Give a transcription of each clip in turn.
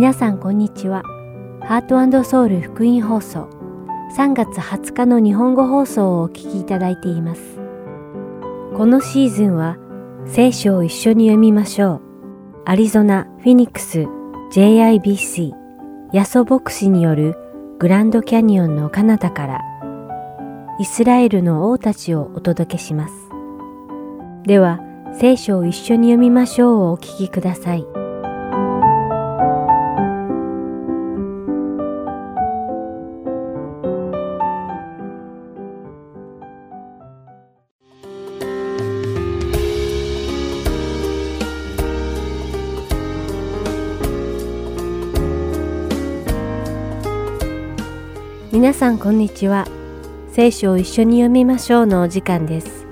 皆さんこんにちは。ハートソウル福音放送3月20日の日本語放送をお聞きいただいています。このシーズンは聖書を一緒に読みましょう。アリゾナ・フィニックス JIBC ヤソ牧師によるグランドキャニオンの彼方からイスラエルの王たちをお届けします。では、聖書を一緒に読みましょうをお聞きください。さんこんにちは。聖書を一緒に読みましょうのお時間です。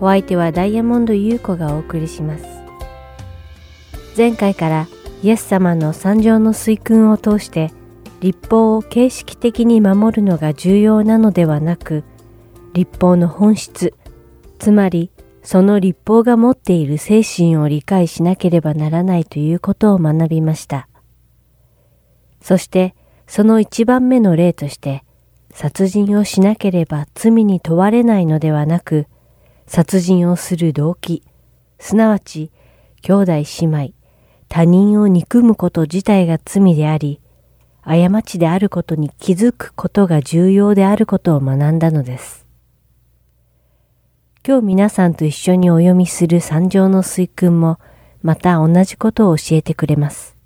お相手はダイヤモンド優子がお送りします。前回からイエス様の三条の水訓を通して立法を形式的に守るのが重要なのではなく、立法の本質、つまりその立法が持っている精神を理解しなければならないということを学びました。そしてその一番目の例として、殺人をしなければ罪に問われないのではなく、殺人をする動機、すなわち兄弟姉妹、他人を憎むこと自体が罪であり、過ちであることに気づくことが重要であることを学んだのです。今日皆さんと一緒にお読みする三条の水訓もまた同じことを教えてくれます。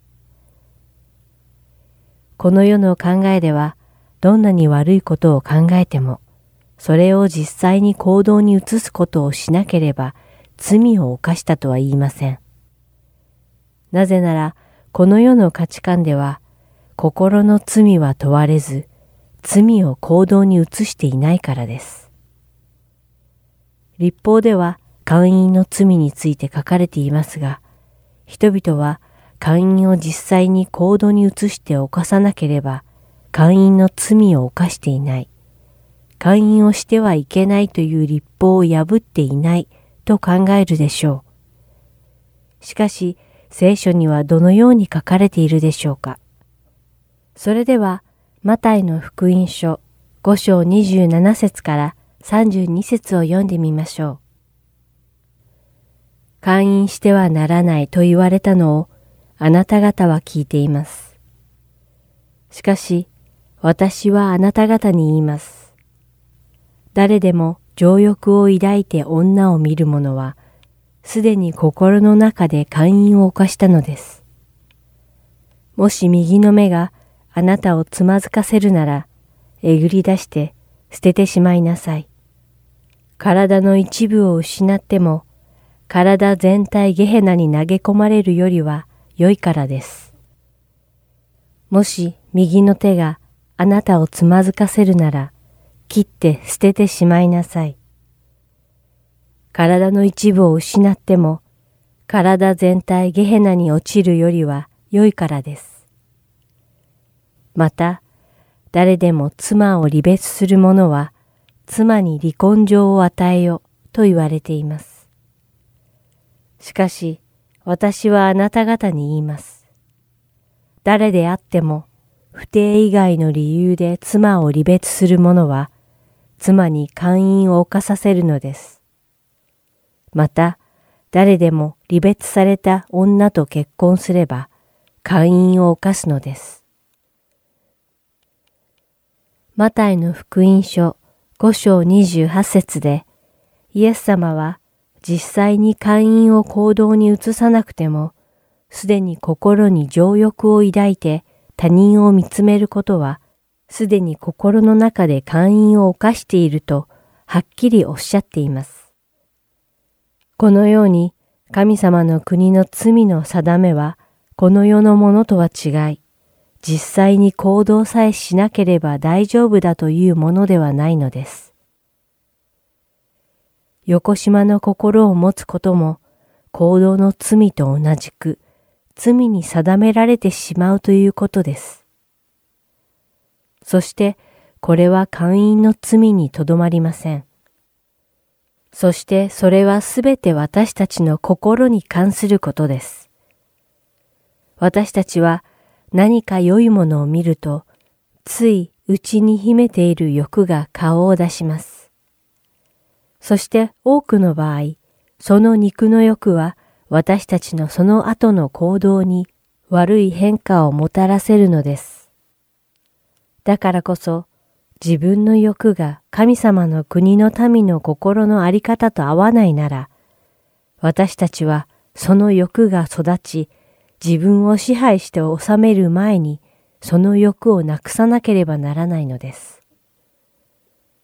この世の考えでは、どんなに悪いことを考えても、それを実際に行動に移すことをしなければ罪を犯したとは言いません。なぜなら、この世の価値観では、心の罪は問われず、罪を行動に移していないからです。立法では会員の罪について書かれていますが、人々は会員を実際に行動に移して犯さなければ、会員の罪を犯していない。会員をしてはいけないという立法を破っていないと考えるでしょう。しかし、聖書にはどのように書かれているでしょうか。それでは、マタイの福音書5章27節から32節を読んでみましょう。会員してはならないと言われたのをあなた方は聞いています。しかし、私はあなた方に言います。誰でも情欲を抱いて女を見る者は、すでに心の中で寛因を犯したのです。もし右の目があなたをつまずかせるなら、えぐり出して捨ててしまいなさい。体の一部を失っても、体全体ゲヘナに投げ込まれるよりは、良いからです。もし右の手があなたをつまずかせるなら、切って捨ててしまいなさい。体の一部を失っても、体全体ゲヘナに落ちるよりは良いからです。また、誰でも妻を離別する者は、妻に離婚状を与えよと言われています。しかし、私はあなた方に言います。誰であっても、不定以外の理由で妻を離別する者は、妻に姦淫を犯させるのです。また、誰でも離別された女と結婚すれば、姦淫を犯すのです。マタイの福音書5章28節で、イエス様は実際に会員を行動に移さなくても、すでに心に情欲を抱いて他人を見つめることは、すでに心の中で会員を犯していると、はっきりおっしゃっています。このように、神様の国の罪の定めは、この世のものとは違い、実際に行動さえしなければ大丈夫だというものではないのです。横島の心を持つことも行動の罪と同じく罪に定められてしまうということです。そしてこれは会員の罪にとどまりません。そしてそれはすべて私たちの心に関することです。私たちは何か良いものを見ると、つい内に秘めている欲が顔を出します。そして多くの場合、その肉の欲は私たちのその後の行動に悪い変化をもたらせるのです。だからこそ自分の欲が神様の国の民の心のあり方と合わないなら、私たちはその欲が育ち、自分を支配して治める前にその欲をなくさなければならないのです。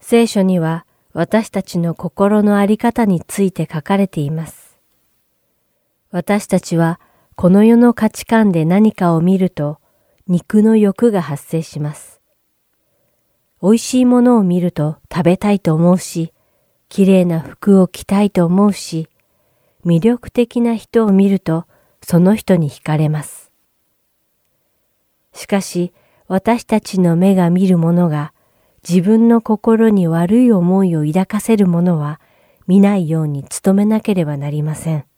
聖書には私たちの心のあり方について書かれています。私たちはこの世の価値観で何かを見ると肉の欲が発生します。美味しいものを見ると食べたいと思うし、綺麗な服を着たいと思うし、魅力的な人を見るとその人に惹かれます。しかし私たちの目が見るものが自分の心に悪い思いを抱かせるものは見ないように努めなければなりません。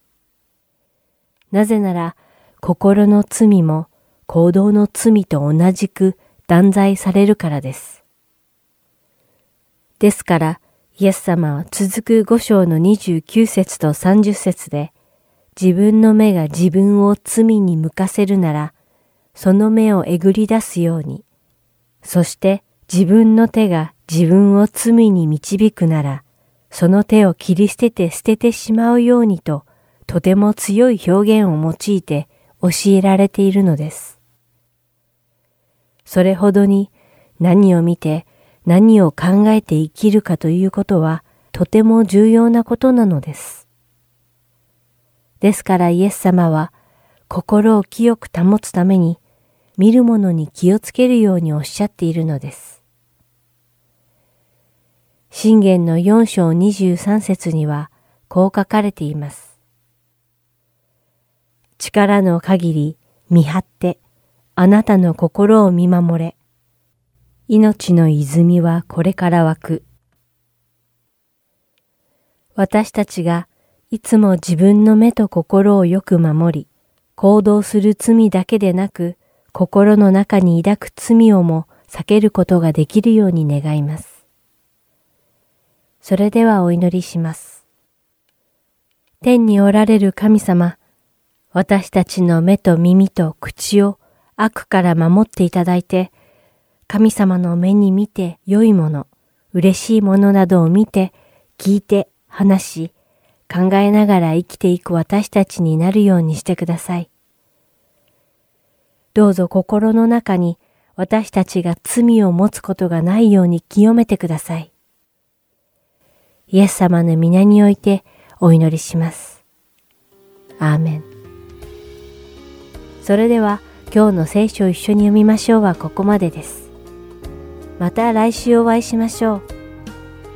なぜなら心の罪も行動の罪と同じく断罪されるからです。ですから、イエス様は続く五章の29節と30節で、自分の目が自分を罪に向かせるなら、その目をえぐり出すように、そして自分の手が自分を罪に導くなら、その手を切り捨てて捨ててしまうようにと、とても強い表現を用いて教えられているのです。それほどに何を見て何を考えて生きるかということはとても重要なことなのです。ですからイエス様は心を清く保つために見るものに気をつけるようにおっしゃっているのです。信玄の4章23節にはこう書かれています。力の限り見張ってあなたの心を見守れ。命の泉はこれから湧く。私たちがいつも自分の目と心をよく守り、行動する罪だけでなく、心の中に抱く罪をも避けることができるように願います。それではお祈りします。天におられる神様、私たちの目と耳と口を悪から守っていただいて、神様の目に見て良いもの、嬉しいものなどを見て、聞いて、話し、考えながら生きていく私たちになるようにしてください。どうぞ心の中に私たちが罪を持つことがないように清めてください。イエス様の皆においてお祈りします。アーメン。それでは今日の聖書を一緒に読みましょうはここまでです。また来週お会いしましょ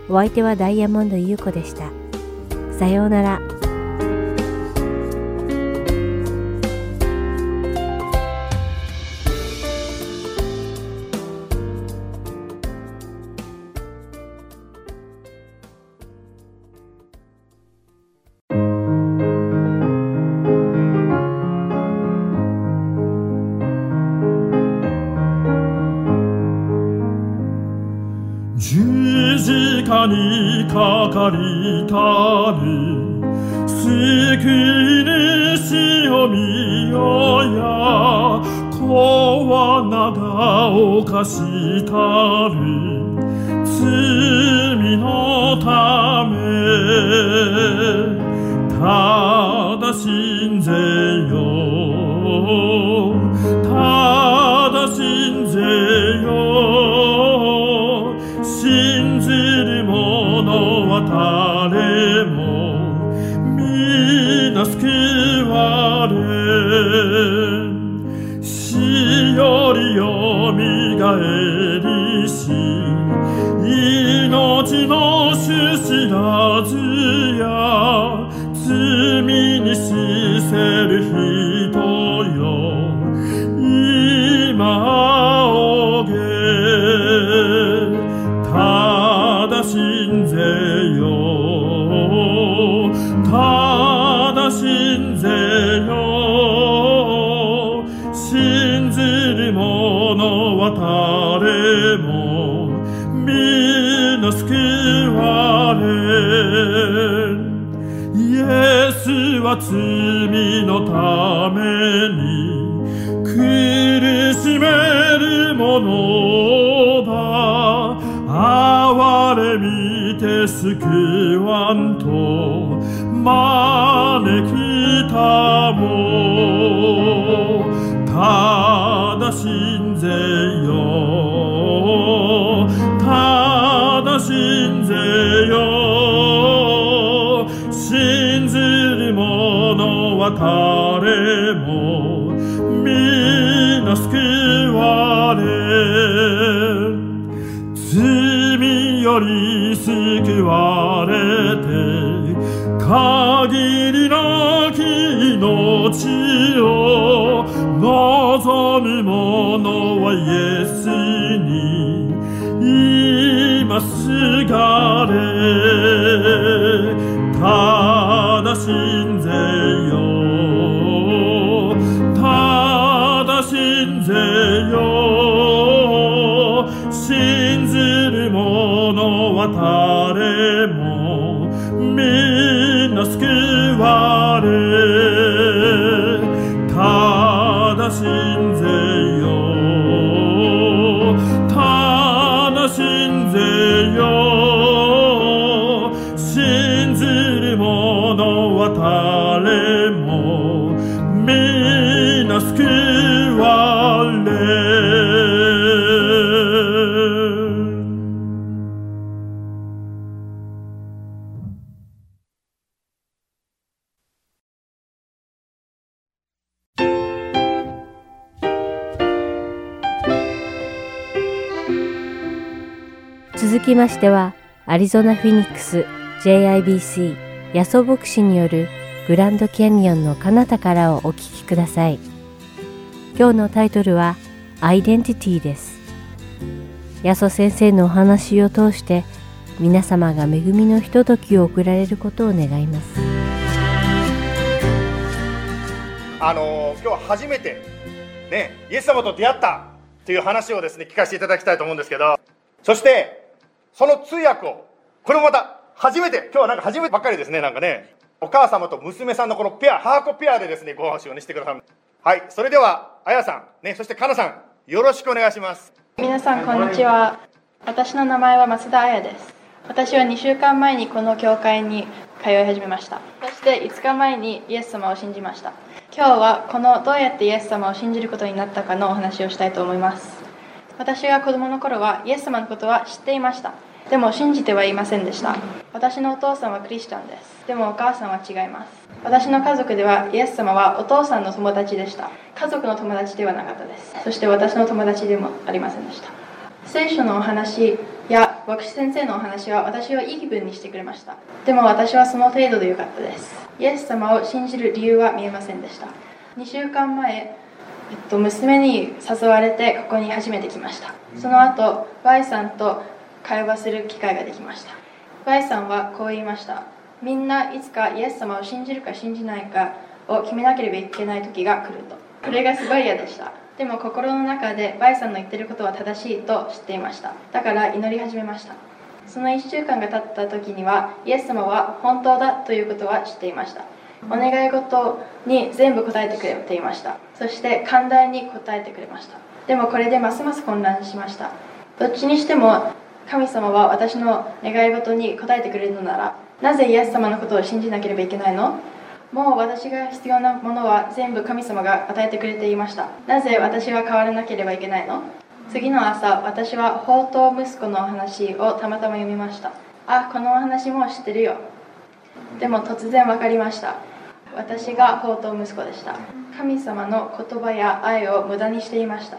う。お相手はダイヤモンド優子でした。さようなら。をのだ哀れみて救わんと招きたも。ただ信ぜよ。ただ信ぜよ。信ずる者は誰もより救われて限りなき命を望む者はイエスに今すがれただ信者はしては、アリゾナ・フィニックス JIBC ヤソ牧師によるグランドキャニオンの彼方からをお聞きください。今日のタイトルはアイデンティティです。ヤソ先生のお話を通して皆様が恵みのひとときを送られることを願います。あの今日初めてねイエス様と出会ったという話をですね聞かせていただきたいと思うんですけどそしてその通訳を。これもまた初めて。今日はなんか初めてばっかりですね。なんかね。お母様と娘さんのこのペアハーコペアでですねご話をねしてくださる。はい。それではあやさん。ねそしてかなさん。よろしくお願いします。皆さんこんにちは。私の名前は松田彩です。私は2週間前にこの教会に通い始めました。そして5日前にイエス様を信じました。今日はこのどうやってイエス様を信じることになったかのお話をしたいと思います。私が子供の頃はイエス様のことは知っていました。でも信じてはいませんでした。私のお父さんはクリスチャンです。でもお母さんは違います。私の家族ではイエス様はお父さんの友達でした。家族の友達ではなかったです。そして私の友達でもありませんでした。聖書のお話や牧師先生のお話は私をいい気分にしてくれました。でも私はその程度でよかったです。イエス様を信じる理由は見えませんでした。2週間前、えっと、娘に誘われてここに初めて来ました。その後 Y さんと会話する機会ができました。Y さんはこう言いましたみんないつかイエス様を信じるか信じないかを決めなければいけない時が来ると。これがすごい嫌でした。でも心の中で Y さんの言ってることは正しいと知っていました。だから祈り始めました。その1週間が経った時にはイエス様は本当だということは知っていました。お願い事に全部答えてくれていました。そして寛大に答えてくれました。でもこれでますます混乱しました。どっちにしても神様は私の願い事に答えてくれるのならなぜイエス様のことを信じなければいけないの？もう私が必要なものは全部神様が与えてくれていました。なぜ私は変わらなければいけないの？次の朝私は宝刀息子のお話をたまたま読みました。あこのお話も知ってるよ。でも突然分かりました。私が宝刀息子でした。神様の言葉や愛を無駄にしていました。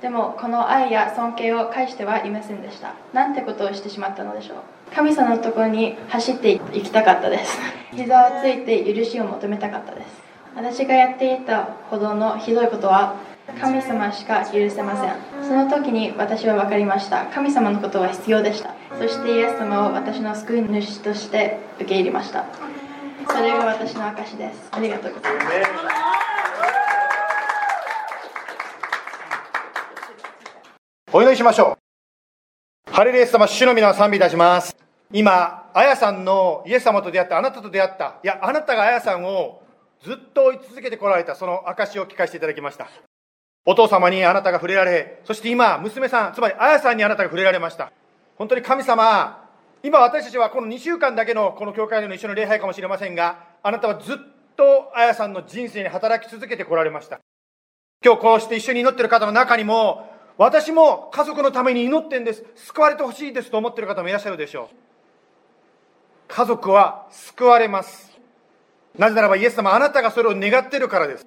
でもこの愛や尊敬を返してはいませんでした。なんてことをしてしまったのでしょう。神様のところに走っていきたかったです。膝をついて許しを求めたかったです。私がやっていたほどのひどいことは神様しか許せません。その時に私は分かりました。神様のことは必要でした。そしてイエス様を私の救い主として受け入れました。それが私の証です。ありがとうございますお祈りしましょうハレルイエス様主の皆を賛美いたします今、あやさんのイエス様と出会った、あなたと出会った、いや、あなたがあやさんをずっと追い続けてこられた、その証を聞かせていただきました。お父様にあなたが触れられ、そして今、娘さん、つまりあやさんにあなたが触れられました。本当に神様、今私たちはこの2週間だけのこの教会での一緒の礼拝かもしれませんが、あなたはずっとあやさんの人生に働き続けてこられました。今日こうして一緒に祈ってる方の中にも、私も家族のために祈ってんです。救われてほしいですと思っている方もいらっしゃるでしょう。家族は救われます。なぜならばイエス様あなたがそれを願っているからです。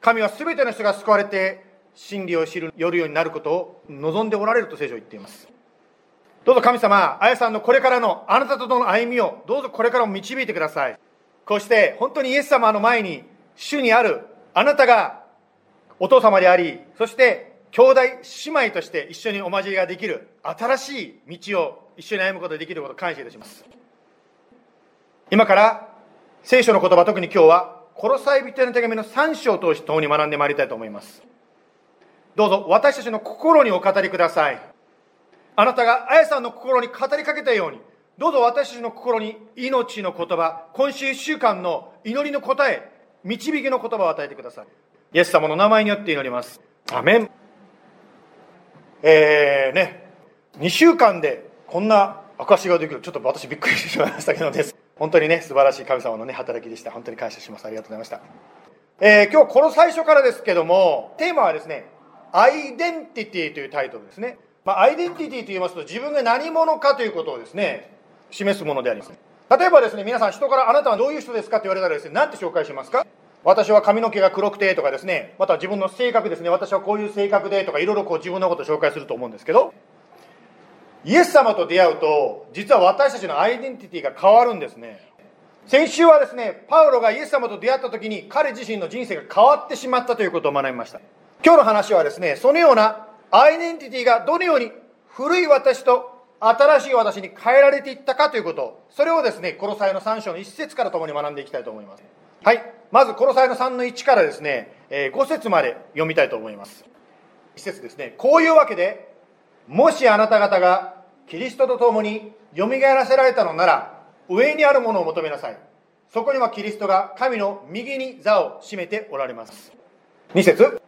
神は全ての人が救われて真理を知る、よるようになることを望んでおられると聖書は言っています。どうぞ神様、あやさんのこれからのあなたとの歩みをどうぞこれからも導いてください。こうして本当にイエス様の前に主にあるあなたがお父様であり、そして兄弟姉妹として一緒にお交じりができる新しい道を一緒に歩むことができることを感謝いたします。今から聖書の言葉、特に今日は、コロサイ人への手紙の3章を通して共に学んでまいりたいと思います。どうぞ私たちの心にお語りください。あなたがあやさんの心に語りかけたように、どうぞ私たちの心に命の言葉、今週1週間の祈りの答え、導きの言葉を与えてください。イエス様の名前によって祈ります。アメン。えーね、2週間でこんな証ができる。ちょっと私びっくりしてしまいましたけどです。本当にね、素晴らしい神様のね、働きでした。本当に感謝します。ありがとうございました。えー今日この最初からですけども、テーマはですね、アイデンティティというタイトルですね。まあ、アイデンティティと言いますと、自分が何者かということをですね、示すものであります。例えばですね、皆さん人からあなたはどういう人ですかって言われたらですね、なんて紹介しますか？私は髪の毛が黒くてとかですね、また自分の性格ですね、私はこういう性格でとか、いろいろこう自分のことを紹介すると思うんですけど、イエス様と出会うと、実は私たちのアイデンティティが変わるんですね。先週はですね、パウロがイエス様と出会った時に彼自身の人生が変わってしまったということを学びました。今日の話はですね、そのようなアイデンティティがどのように古い私と新しい私に変えられていったかということ、それをですね、コロサイの3章の1節から共に学んでいきたいと思います。はい。まず、コロサイの3の1からですね、えー5節まで読みたいと思います。1節ですね。こういうわけで、もしあなた方がキリストと共によみがえらせられたのなら、上にあるものを求めなさい。そこにはキリストが神の右に座を占めておられます。2節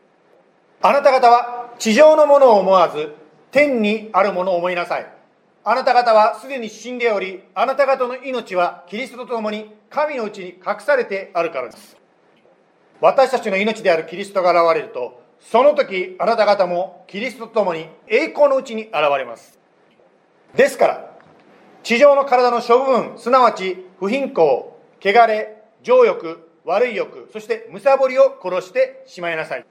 あなた方は地上のものを思わず、天にあるものを思いなさい。あなた方はすでに死んでおり、あなた方の命はキリストと共に神のうちに隠されてあるからです。私たちの命であるキリストが現れると、その時あなた方もキリストと共に栄光のうちに現れます。ですから、地上の体の諸部分、すなわち不貧困、汚れ、情欲、悪い欲、そしてむさぼりを殺してしまいなさい。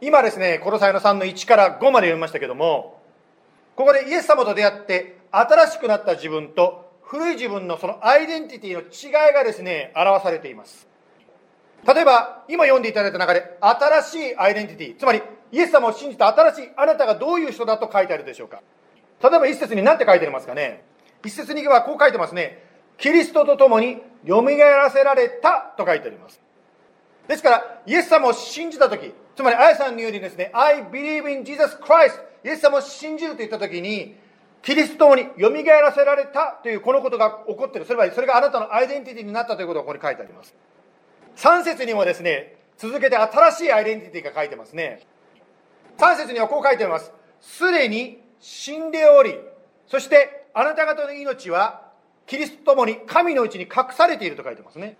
今ですね、コロサイの3の1から5まで読みましたけども、ここでイエス様と出会って、新しくなった自分と古い自分のそのアイデンティティの違いがですね、表されています。例えば、今読んでいただいた中で、新しいアイデンティティ、つまり、イエス様を信じた新しいあなたがどういう人だと書いてあるでしょうか。例えば一節に何て書いてありますかね。一節にはこう書いてますね。キリストと共に蘇らせられたと書いてあります。ですから、イエス様を信じたとき、つまり、あやさんのようにですね、I believe in Jesus Christ、イエス様を信じると言ったときに、キリストに蘇らせられたというこのことが起こっている。それは、それがあなたのアイデンティティになったということがここに書いてあります。3節にもですね、続けて新しいアイデンティティが書いてますね。3節にはこう書いてあります。すでに死んでおり、そしてあなた方の命はキリストと共に神のうちに隠されていると書いてますね。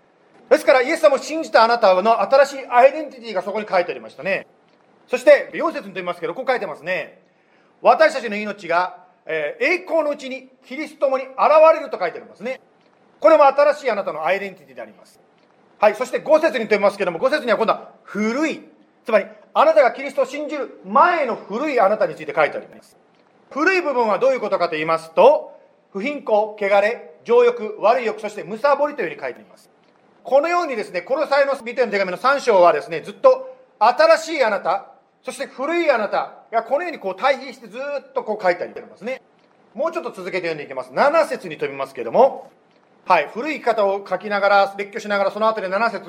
ですから、イエス様を信じたあなたの新しいアイデンティティがそこに書いてありましたね。そして、4節にと言いますけど、こう書いてますね。私たちの命が、えー栄光のうちにキリストと共に現れると書いてありますね。これも新しいあなたのアイデンティティであります。はい、そして5節にと言いますけども、5節には今度は古い。つまり、あなたがキリストを信じる前の古いあなたについて書いてあります。古い部分はどういうことかと言いますと、不貧困、汚れ、情欲、悪い欲、そしてむさぼりというふうに書いています。このようにですね、この際のビテの手紙の3章はですね、ずっと新しいあなた、そして古いあなたがこのようにこう対比してずっとこう書いてありますね。もうちょっと続けて読んでいきます。7節に飛びますけども、はい、古い方を書きながら、列挙しながら、その後で7節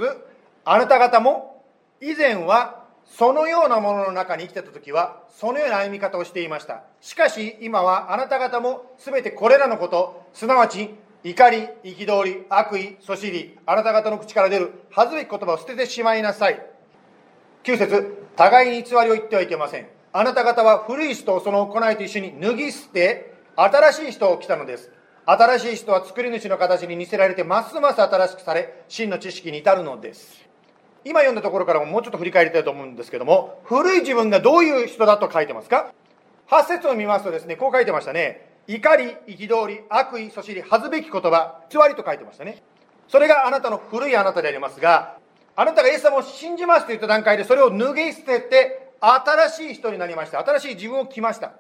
あなた方も以前はそのようなものの中に生きてた時はそのような歩み方をしていましたしかし今はあなた方も全てこれらのことすなわち怒り憤り悪意そしりあなた方の口から出る恥ずべき言葉を捨ててしまいなさい。9節互いに偽りを言ってはいけません。あなた方は古い人をその行いと一緒に脱ぎ捨て新しい人を来たのです。新しい人は作り主の形に似せられてますます新しくされ真の知識に至るのです。今読んだところからももうちょっと振り返りたいと思うんですけども古い自分がどういう人だと書いてますか？8節を見ますとですねこう書いてましたね。怒り憤り悪意そしり恥ずべき言葉偽りと書いてましたね。それがあなたの古いあなたでありますがあなたがイエス様を信じますと言った段階でそれを脱ぎ捨てて新しい人になりました。新しい自分を着ました。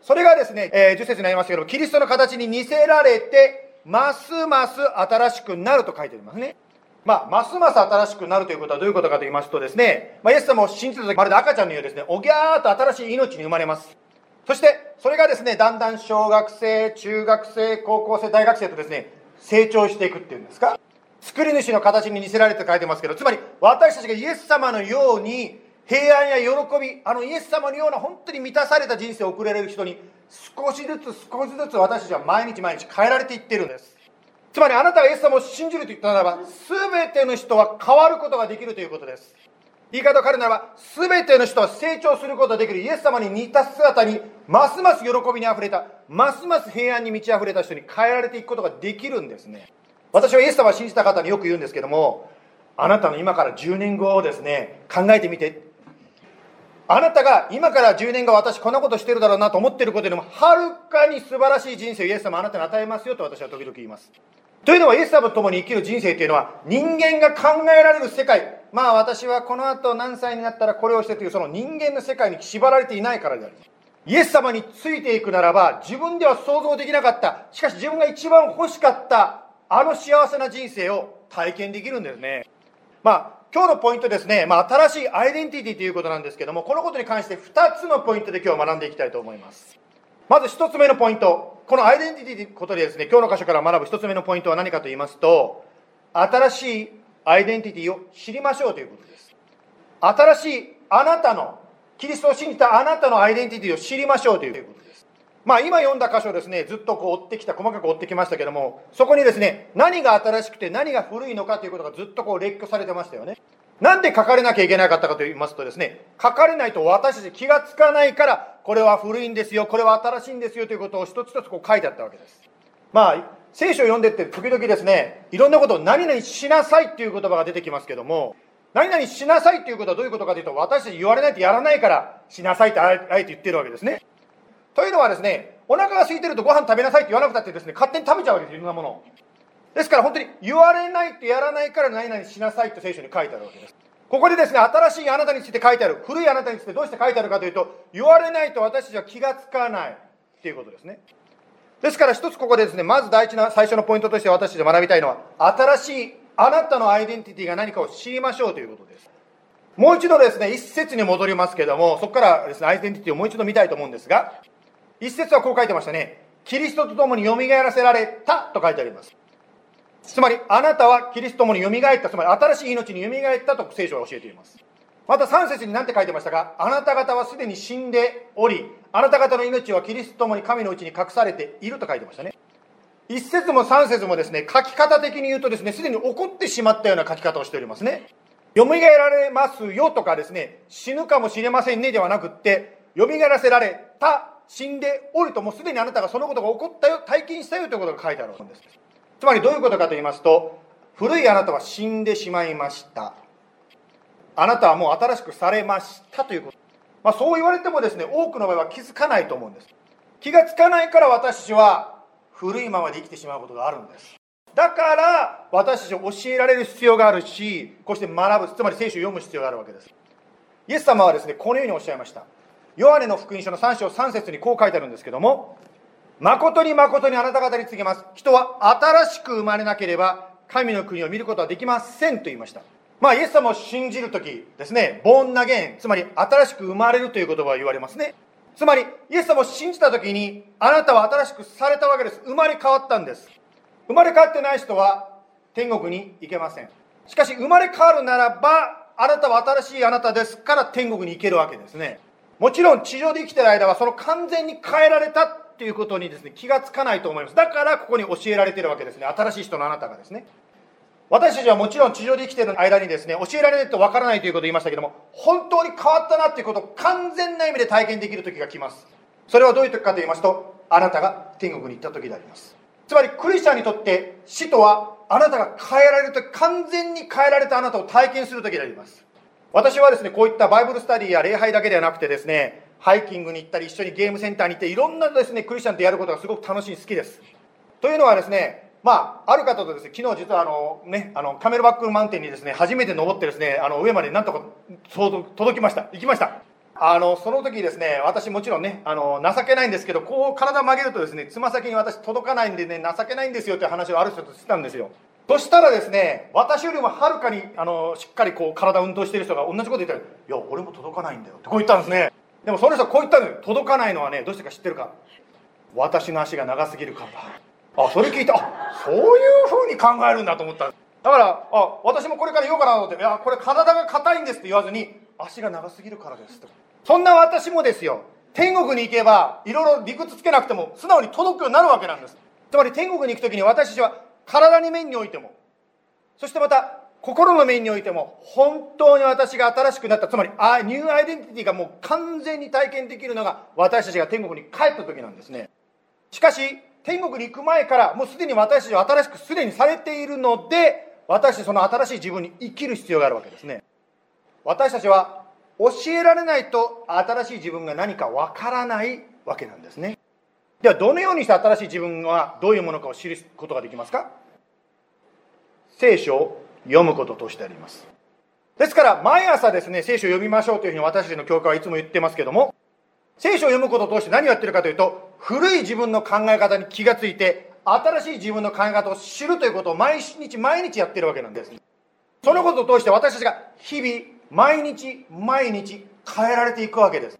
それがですね、えー、10節になりますけどキリストの形に似せられてますます新しくなると書いてありますね。まあ、ますます新しくなるということはどういうことかと言いますとですね、まあ、イエス様を信じた時まるで赤ちゃんのようですね、おぎゃーと新しい命に生まれます。そして、それがですね、だんだん小学生、中学生、高校生、大学生とですね、成長していくっていうんですか？作り主の形に似せられて書いてますけど、つまり私たちがイエス様のように平安や喜び、あのイエス様のような本当に満たされた人生を送れる人に少しずつ少しずつ私たちは毎日毎日変えられていってるんです。つまりあなたがイエス様を信じると言ったならば、全ての人は変わることができるということです。言い方を変えるならば、全ての人は成長することができるイエス様に似た姿に、ますます喜びにあふれた、ますます平安に満ち溢れた人に変えられていくことができるんですね。私はイエス様を信じた方によく言うんですけども、あなたの今から10年後をですね、考えてみて。あなたが今から10年後私こんなことしてるだろうなと思ってることよりも、はるかに素晴らしい人生をイエス様あなたに与えますよと私は時々言います。というのはイエス様と共に生きる人生というのは人間が考えられる世界。まあ私はこの後何歳になったらこれをしてというその人間の世界に縛られていないからである。イエス様についていくならば自分では想像できなかった。しかし自分が一番欲しかったあの幸せな人生を体験できるんですね。まあ今日のポイントですね、まあ、新しいアイデンティティということなんですけどもこのことに関して2つのポイントで今日学んでいきたいと思います。まず1つ目のポイント。このアイデンティティということでですね、今日の箇所から学ぶ一つ目のポイントは何かと言いますと、新しいアイデンティティを知りましょうということです。新しいあなたの、キリストを信じたあなたのアイデンティティを知りましょうということです。まあ今読んだ箇所ですね、ずっとこう追ってきた、細かく追ってきましたけども、そこにですね、何が新しくて何が古いのかということがずっとこう列挙されてましたよね。なんで書かれなきゃいけなかったかと言いますとですね、書かれないと私たち気がつかないから、これは古いんですよ、これは新しいんですよということを一つ一つこう書いてあったわけです。まあ、聖書を読んでって時々ですね、いろんなことを何々しなさいっていう言葉が出てきますけども、何々しなさいっていうことはどういうことかというと、私たち言われないとやらないから、しなさいってあえて言ってるわけですね。というのはですね、お腹が空いてるとご飯食べなさいって言わなくたってですね、勝手に食べちゃうわけです、いろんなものを。ですから本当に言われないとやらないから何々しなさいと聖書に書いてあるわけです。ここでですね、新しいあなたについて書いてある、古いあなたについてどうして書いてあるかというと、言われないと私たちは気がつかないっていうことですね。ですから一つここでですね、まず第一な最初のポイントとして私たちが学びたいのは、新しいあなたのアイデンティティが何かを知りましょうということです。もう一度ですね、一節に戻りますけども、そこからですね、アイデンティティをもう一度見たいと思うんですが、一節はこう書いてましたね。キリストと共によみがえらせられたと書いてあります。つまり、あなたはキリストもによみがえった、つまり新しい命によみがえったと聖書は教えています。また3節に何て書いてましたか？あなた方はすでに死んでおり、あなた方の命はキリストもに神のうちに隠されていると書いてましたね。1節も3節もですね、書き方的に言うとですね、すでに起こってしまったような書き方をしておりますね。よみがえられますよとかですね、死ぬかもしれませんねではなくって、よみがえらせられた、死んでおると、もうすでにあなたがそのことが起こったよ、体験したよということが書いてあるんです。つまりどういうことかと言いますと、古いあなたは死んでしまいました。あなたはもう新しくされましたということ。まあ、そう言われてもですね、多くの場合は気づかないと思うんです。気がつかないから私たちは古いままで生きてしまうことがあるんです。だから私たちを教えられる必要があるし、こうして学ぶ、つまり聖書を読む必要があるわけです。イエス様はですね、このようにおっしゃいました。ヨハネの福音書の3章3節にこう書いてあるんですけども、誠に誠にあなた方に告げます。人は新しく生まれなければ、神の国を見ることはできませんと言いました。まあ、イエス様を信じるときですね、ボーンナゲン、つまり新しく生まれるという言葉を言われますね。つまり、イエス様を信じたときに、あなたは新しくされたわけです。生まれ変わったんです。生まれ変わってない人は天国に行けません。しかし、生まれ変わるならば、あなたは新しいあなたですから天国に行けるわけですね。もちろん地上で生きてる間はその完全に変えられたっていうことにですね、気がつかないと思います。だからここに教えられてるわけですね。新しい人のあなたがですね。私たちはもちろん地上で生きてる間にですね、教えられないとわからないということを言いましたけども、本当に変わったなっていうことを完全な意味で体験できる時が来ます。それはどういう時かと言いますと、あなたが天国に行った時であります。つまりクリスチャンにとって死とはあなたが変えられると完全に変えられたあなたを体験する時であります私はですねこういったバイブルスタディや礼拝だけではなくてですねハイキングに行ったり一緒にゲームセンターに行っていろんなですねクリスチャンとやることがすごく楽しい好きですというのはですねまあ、ある方とですね、昨日実はあの、ね、あの、カメルバックマウンテンにですね、初めて登ってですね、あの、上までなんとか届きました。行きました。あの、その時ですね、私もちろんね、あの、情けないんですけど、こう体曲げるとですね、つま先に私届かないんでね、情けないんですよという話をある人としてたんですよ。そしたらですね、私よりもはるかに、あの、しっかりこう、体運動してる人が同じこと言ったら、いや、俺も届かないんだよってこう言ったんですね。でもその人はこう言ったのよ。届かないのはね、どうしてか知ってるか？私の足が長すぎるからだ。あ、それ聞いて、あ、そういうふうに考えるんだと思った。だから、あ、私もこれから言おうかなと思って、いや、これ体が硬いんですって言わずに、足が長すぎるからですと。そんな私もですよ、天国に行けば、いろいろ理屈つけなくても、素直に届くようになるわけなんです。つまり天国に行く時に私たちは、体に面においても、そしてまた、心の面においても、本当に私が新しくなった、つまり、あニューアイデンティティがもう完全に体験できるのが、私たちが天国に帰った時なんですね。しかし、天国に行く前から、もうすでに私たちは新しくすでにされているので、私たちその新しい自分に生きる必要があるわけですね。私たちは教えられないと新しい自分が何かわからないわけなんですねではどのようにして新しい自分はどういうものかを知ることができますか？聖書読むこととしてあります。ですから毎朝ですね聖書を読みましょうというふうに私たちの教会はいつも言ってますけども聖書を読むことを通して何をやってるかというと古い自分の考え方に気がついて新しい自分の考え方を知るということを毎日毎日やってるわけなんです。そのことを通して私たちが日々毎日毎日変えられていくわけです。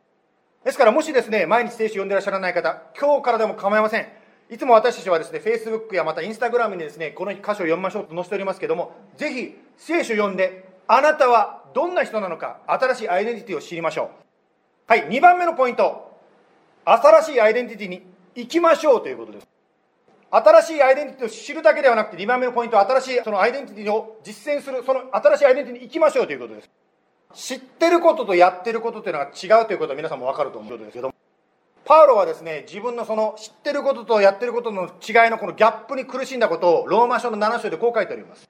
ですからもしですね毎日聖書読んでらっしゃらない方今日からでも構いません。いつも私たちはですね Facebook やまた Instagram にですねこの箇所を読みましょうと載せておりますけどもぜひ聖書読んであなたはどんな人なのか新しいアイデンティティを知りましょう。はい2番目のポイント。新しいアイデンティティに行きましょうということです。新しいアイデンティティを知るだけではなくて2番目のポイント新しいそのアイデンティティを実践するその新しいアイデンティティに行きましょうということです。知ってることとやってることというのが違うということは皆さんも分かると思うんですけどもパウロはですね自分のその知ってることとやってることの違いのこのギャップに苦しんだことをローマ書の7章でこう書いております。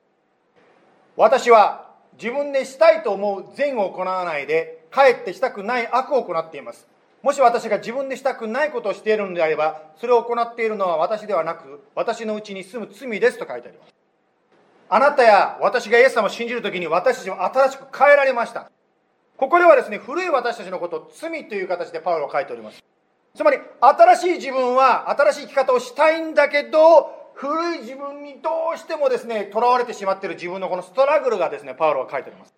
私は自分でしたいと思う善を行わないでかえってしたくない悪を行っています。もし私が自分でしたくないことをしているのであればそれを行っているのは私ではなく私のうちに住む罪ですと書いてあります。あなたや私がイエス様を信じるときに私たちは新しく変えられました。ここではですね、古い私たちのことを罪という形でパウロは書いております。つまり、新しい自分は新しい生き方をしたいんだけど、古い自分にどうしてもですね、とらわれてしまっている自分のこのストラグルがですね、パウロは書いております。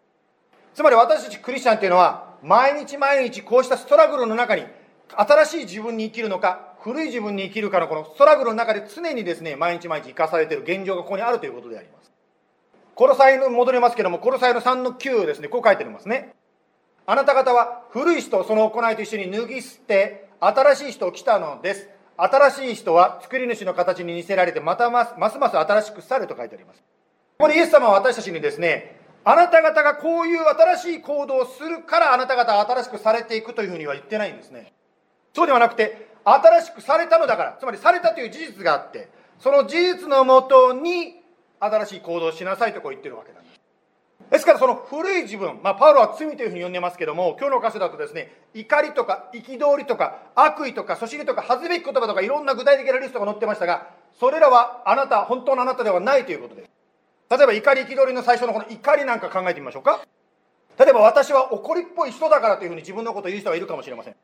つまり私たちクリスチャンっていうのは、毎日毎日こうしたストラグルの中に、新しい自分に生きるのか、古い自分に生きるかのこのストラグルの中で常にですね、毎日毎日生かされている現状がここにあるということであります。コロサイの戻りますけども、コロサイの3の9ですね、こう書いてありますね。あなた方は古い人その行いと一緒に脱ぎ捨て新しい人来たのです。新しい人は作り主の形に似せられてまたますます新しくさると書いてあります。ここでイエス様は私たちにですねあなた方がこういう新しい行動をするからあなた方は新しくされていくというふうには言ってないんですね。そうではなくて新しくされたのだからつまりされたという事実があってその事実のもとに新しい行動をしなさいとこう言ってるわけなんです。ですからその古い自分、まあ、パウロは罪というふうに呼んでますけども、今日の箇所だとですね、怒りとか憤りとか悪意とかそしりとか恥ずべき言葉とかいろんな具体的なリストが載ってましたが、それらはあなた、本当のあなたではないということです。例えば怒り憤りの最初のこの怒りなんか考えてみましょうか。例えば私は怒りっぽい人だからというふうに自分のことを言う人がいるかもしれません。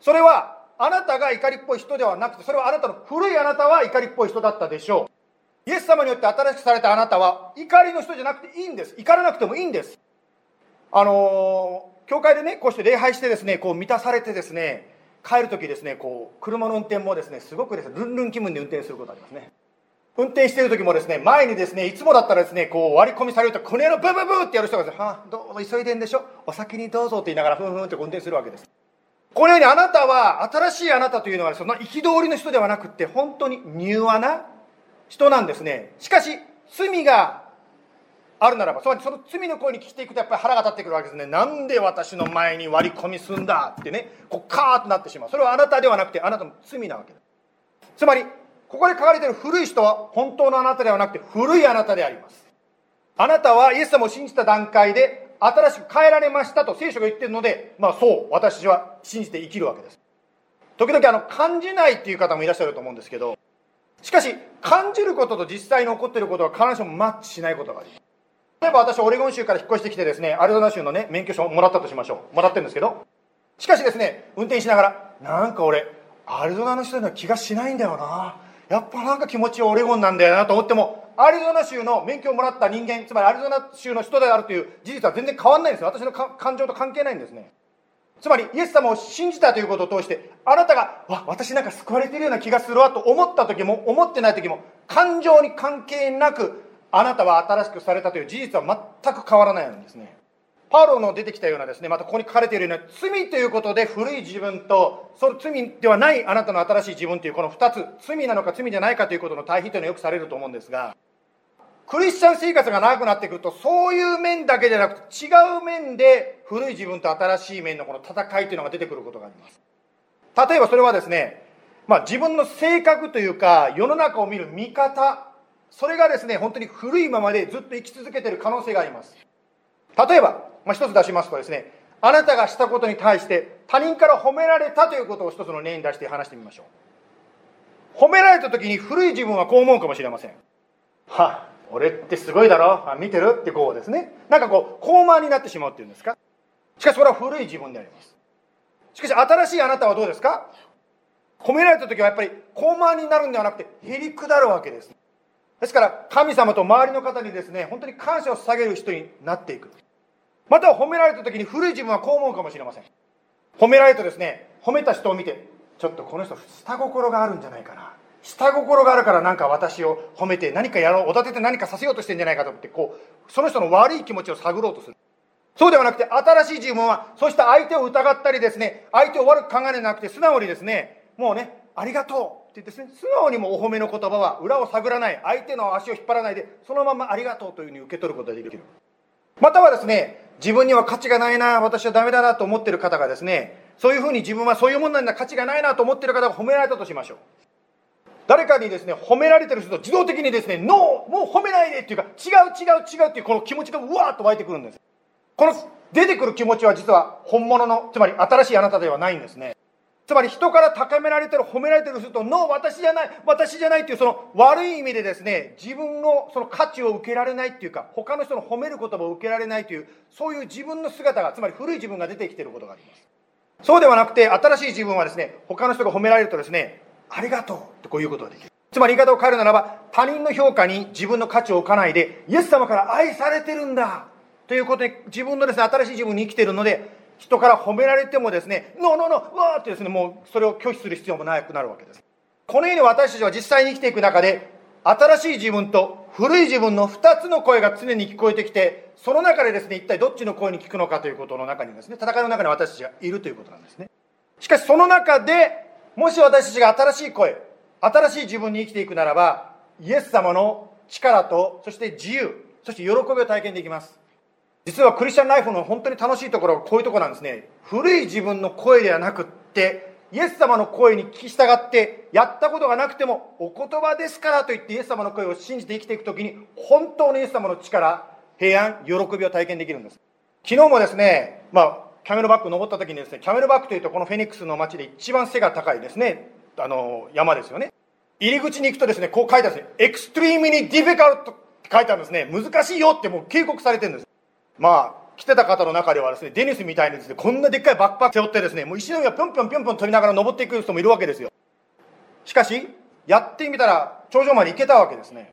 それはあなたが怒りっぽい人ではなくて、それはあなたの古いあなたは怒りっぽい人だったでしょう。イエス様によって新しくされたあなたは怒りの人じゃなくていいんです。怒らなくてもいいんです。あのー、教会でねこうして礼拝してですねこう満たされてですね帰る時ですねこう車の運転もですねすごくですねルンルン気分で運転することありますね。運転してる時もですね、前にですね、いつもだったらですね、こう割り込みされると、この野郎ブーブブってやる人がですね、はあ、どうぞ急いでんでしょ？お先にどうぞって言いながら、ふんふんって運転するわけです。このようにあなたは、新しいあなたというのは、その憤りの人ではなくて、本当に柔和な人なんですね。しかし、罪があるならば、つまりその罪の声に聞いていくとやっぱり腹が立ってくるわけですね。なんで私の前に割り込みすんだってね、こうカーッとなってしまう。それはあなたではなくて、あなたの罪なわけです。つまり、ここで書かれている古い人は本当のあなたではなくて古いあなたであります。あなたはイエス様を信じた段階で新しく変えられましたと聖書が言ってるので、まあそう、私は信じて生きるわけです。時々あの、感じないっていう方もいらっしゃると思うんですけど、しかし、感じることと実際に起こっていることは必ずしもマッチしないことがあります。例えば私、オレゴン州から引っ越してきてですね、アリゾナ州のね、免許証をもらったとしましょう。もらってるんですけど、しかしですね、運転しながら、なんか俺、アリゾナの人には気がしないんだよな。やっぱなんか気持ちオレゴンなんだよなと思っても、アリゾナ州の免許をもらった人間、つまりアリゾナ州の人であるという事実は全然変わんないんですよ。私の感情と関係ないんですね。つまり、イエス様を信じたということを通して、あなたが、わ、私なんか救われているような気がするわと思った時も、思ってない時も、感情に関係なく、あなたは新しくされたという事実は全く変わらないんですね。パウロの出てきたようなですね、またここに書かれているような罪ということで古い自分と、その罪ではないあなたの新しい自分というこの2つ、罪なのか罪じゃないかということの対比というのはよくされると思うんですが、クリスチャン生活が長くなってくると、そういう面だけでなくて、違う面で古い自分と新しい面のこの戦いというのが出てくることがあります。例えばそれはですね、まあ自分の性格というか、世の中を見る見方、それがですね、本当に古いままでずっと生き続けている可能性があります。例えば、まあ、一つ出しますとですね、あなたがしたことに対して他人から褒められたということを一つの例に出して話してみましょう。褒められた時に古い自分はこう思うかもしれません。はあ、俺ってすごいだろ？あ見てる？ってこうですね。なんかこう、高慢になってしまうっていうんですか？しかしそれは古い自分であります。しかし新しいあなたはどうですか？褒められた時はやっぱり高慢になるんではなくてへりくだるわけです。ですから神様と周りの方にですね、本当に感謝を捧げる人になっていく。または褒められた時に古い自分はこう思うかもしれません褒められるとですね褒めた人を見てちょっとこの人下心があるんじゃないかな下心があるからなんか私を褒めて何かやろうおだてて何かさせようとしてんじゃないかと思ってこうその人の悪い気持ちを探ろうとするそうではなくて新しい自分はそうした相手を疑ったりですね相手を悪く考えなくて素直にですねもうねありがとうって言ってですね素直にもお褒めの言葉は裏を探らない相手の足を引っ張らないでそのままありがとうというふうに受け取ることができるまたはですね自分には価値がないな、私はダメだなと思っている方がですね、そういうふうに自分はそういうものなんだ、価値がないなと思っている方が褒められたとしましょう。誰かにですね、褒められてる人と自動的にですね、ノー、もう褒めないでっていうか、違う違う違うっていうこの気持ちがうわーっと湧いてくるんです。この出てくる気持ちは実は本物の、つまり新しいあなたではないんですね。つまり人から高められてる、褒められてる人と、ノー、私じゃない、私じゃないっていう、その悪い意味でですね、自分のその価値を受けられないっていうか、他の人の褒める言葉を受けられないという、そういう自分の姿が、つまり古い自分が出てきてることがあります。そうではなくて、新しい自分はですね、他の人が褒められるとですね、ありがとうってこういうことができる。つまり言い方を変えるならば、他人の評価に自分の価値を置かないで、イエス様から愛されてるんだということで、自分のですね、新しい自分に生きてるので、人から褒められてもですね、ノーノーノー、わーってですね、もうそれを拒否する必要もなくなるわけです。このように私たちは実際に生きていく中で、新しい自分と古い自分の2つの声が常に聞こえてきて、その中でですね、一体どっちの声に聞くのかということの中にですね、戦いの中に私たちがいるということなんですね。しかしその中で、もし私たちが新しい声、新しい自分に生きていくならば、イエス様の力と、そして自由、そして喜びを体験できます。実はクリスチャンライフの本当に楽しいところはこういうところなんですね。古い自分の声ではなくって、イエス様の声に聞き従って、やったことがなくても、お言葉ですからと言ってイエス様の声を信じて生きていくときに、本当のイエス様の力、平安、喜びを体験できるんです。昨日もですね、まあ、キャメルバック登った時にですね、キャメルバックというとこのフェニックスの街で一番背が高いですね、あの、山ですよね。入り口に行くとですね、こう書いてあるんですね、エクストリームにディフィカルトって書いてあるんですね。難しいよってもう警告されてるんです。まあ、来てた方の中ではですね、デニスみたいにですね、こんなでっかいバックパック背負ってですね、もう石の上をぴょんぴょんぴょんぴょん取りながら登っていく人もいるわけですよ。しかし、やってみたら頂上まで行けたわけですね。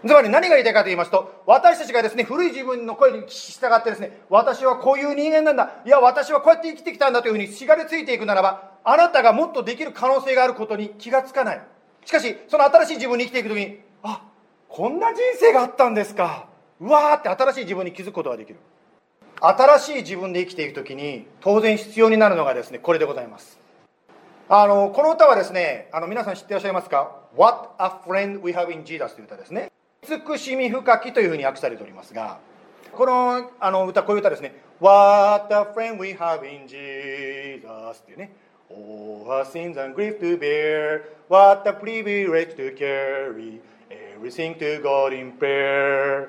つまり何が言いたいかと言いますと、私たちがですね、古い自分の声に従ってですね、私はこういう人間なんだ、いや、私はこうやって生きてきたんだというふうにしがりついていくならば、あなたがもっとできる可能性があることに気がつかない。しかし、その新しい自分に生きていくときに、あ、こんな人生があったんですか。うわーって新しい自分に気づくことができる。新しい自分で生きていく時に当然必要になるのがですねこれでございます。あのこの歌はですねあの皆さん知ってらっしゃいますか？What a friend we have in Jesus という歌ですね。慈しみ深きというふうに訳されておりますがこのあの歌こういう歌ですね What a friend we have in Jesus っていうね All our sins and grief to bear What a privilege to carry Everything to God in prayer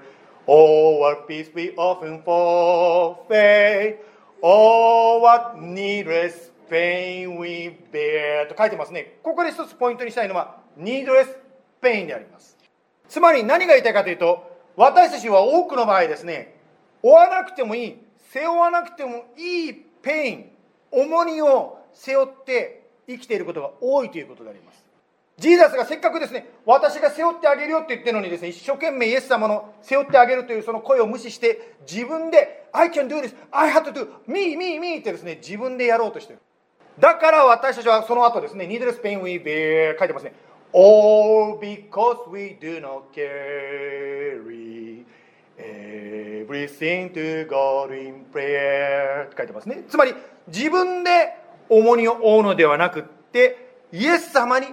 Oh, what peace we often forfeit. Oh, what needless pain we bear. と書いてますね。ここで一つポイントにしたいのは、needless pain であります。つまり何が言いたいかというと、私たちは多くの場合ですね、負わなくてもいい、背負わなくてもいい pain、重荷を背負って生きていることが多いということであります。ジーザスがせっかくですね、私が背負ってあげるよって言ってるのにですね、一生懸命イエス様の背負ってあげるというその声を無視して、自分で、I can do this, I have to do, me, me, me ってですね、自分でやろうとしてる。だから私たちはその後ですね、needless pain we bear 書いてますね。All because we do not carry everything to God in prayer. って書いてますね。つまり、自分で重荷を負うのではなくって、イエス様に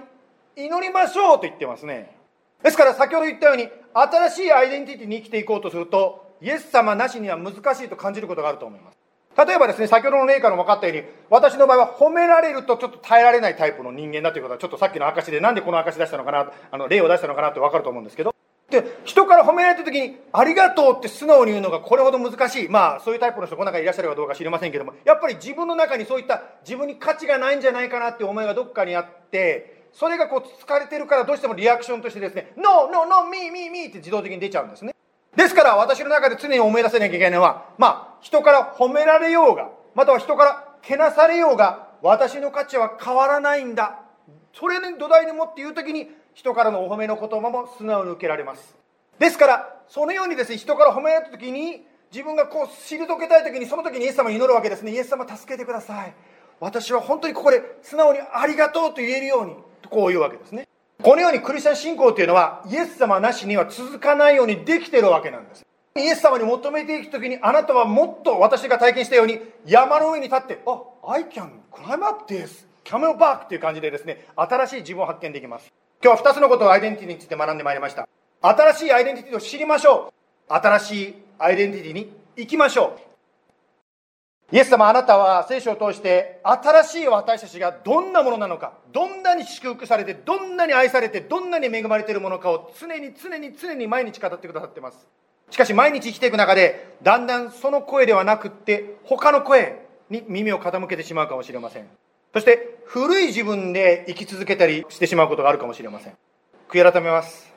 祈りましょうと言ってますね。ですから先ほど言ったように新しいアイデンティティに生きていこうとするとイエス様なしには難しいと感じることがあると思います。例えばですね先ほどの例からも分かったように私の場合は褒められるとちょっと耐えられないタイプの人間だということはちょっとさっきの証でなんでこの証出したのかなあの例を出したのかなって分かると思うんですけどで人から褒められた時に「ありがとう」って素直に言うのがこれほど難しいまあそういうタイプの人この中にいらっしゃるかどうか知りませんけどもやっぱり自分の中にそういった自分に価値がないんじゃないかなって思いがどっかにあってそれがこう疲れてるからどうしてもリアクションとしてですね、ノーノーノーミーミーミーって自動的に出ちゃうんですね。ですから私の中で常に思い出せなきゃいけないのは、まあ人から褒められようが、または人からけなされようが、私の価値は変わらないんだ。それに土台に持って言う時に人からのお褒めの言葉も素直に受けられます。ですから、そのようにですね、人から褒められた時に、自分がこう退けたい時にその時にイエス様に祈るわけですね。イエス様助けてください。私は本当にここで素直にありがとうと言えるように。こういうわけですねこのようにクリスチャン信仰というのはイエス様なしには続かないようにできてるわけなんです。イエス様に求めていく時にあなたはもっと私が体験したように山の上に立ってあ I can climb up this camel back っていう感じでですね新しい自分を発見できます。今日は2つのことをアイデンティティについて学んでまいりました。新しいアイデンティティを知りましょう。新しいアイデンティティに行きましょう。イエス様あなたは聖書を通して新しい私たちがどんなものなのかどんなに祝福されてどんなに愛されてどんなに恵まれているものかを常に常に常に毎日語ってくださってます。しかし毎日生きていく中でだんだんその声ではなくって他の声に耳を傾けてしまうかもしれません。そして古い自分で生き続けたりしてしまうことがあるかもしれません。悔い改めます。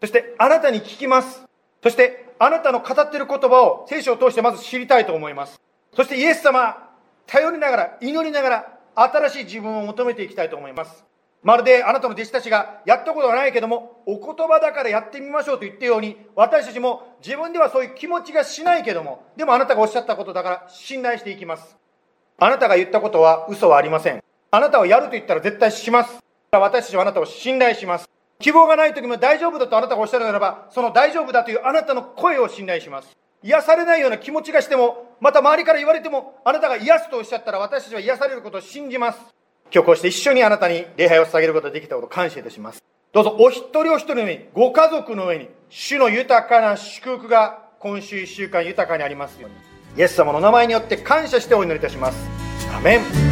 そしてあなたに聞きます。そしてあなたの語っている言葉を聖書を通してまず知りたいと思います。そしてイエス様、頼りながら、祈りながら、新しい自分を求めていきたいと思います。まるであなたの弟子たちがやったことはないけども、お言葉だからやってみましょうと言ったように、私たちも自分ではそういう気持ちがしないけども、でもあなたがおっしゃったことだから信頼していきます。あなたが言ったことは嘘はありません。あなたはやると言ったら絶対します。私たちはあなたを信頼します。希望がない時も大丈夫だとあなたがおっしゃるならば、その大丈夫だというあなたの声を信頼します。癒されないような気持ちがしても、また周りから言われても、あなたが癒すとおっしゃったら私たちは癒されることを信じます。今日こうして一緒にあなたに礼拝を捧げることができたことを感謝いたします。どうぞお一人お一人の上に、ご家族の上に、主の豊かな祝福が今週一週間豊かにありますように。イエス様の名前によって感謝してお祈りいたします。アメン。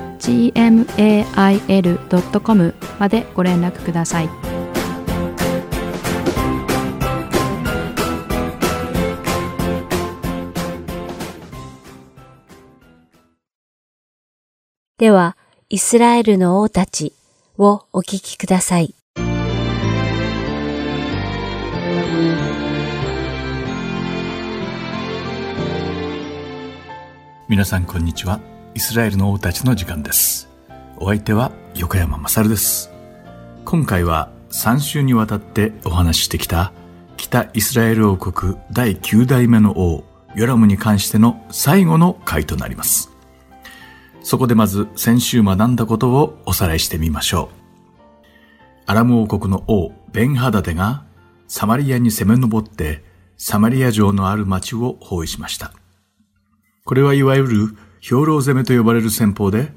gmail.com までご連絡ください。では、イスラエルの王たちをお聞きください。皆さんこんにちは。イスラエルの王たちの時間です。お相手は横山まさるです。今回は3週にわたってお話ししてきた北イスラエル王国第9代目の王ヨラムに関しての最後の回となります。そこでまず先週学んだことをおさらいしてみましょう。アラム王国の王ベンハダデがサマリアに攻め上ってサマリア城のある町を包囲しました。これはいわゆる兵糧攻めと呼ばれる戦法で、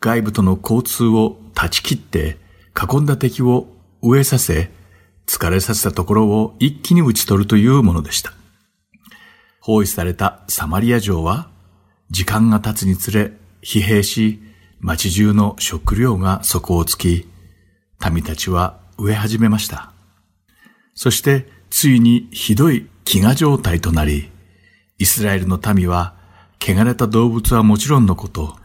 外部との交通を断ち切って囲んだ敵を飢えさせ、疲れさせたところを一気に打ち取るというものでした。包囲されたサマリア城は、時間が経つにつれ疲弊し、町中の食料が底をつき、民たちは飢え始めました。そして、ついにひどい飢餓状態となり、イスラエルの民は汚れた動物はもちろんのこと、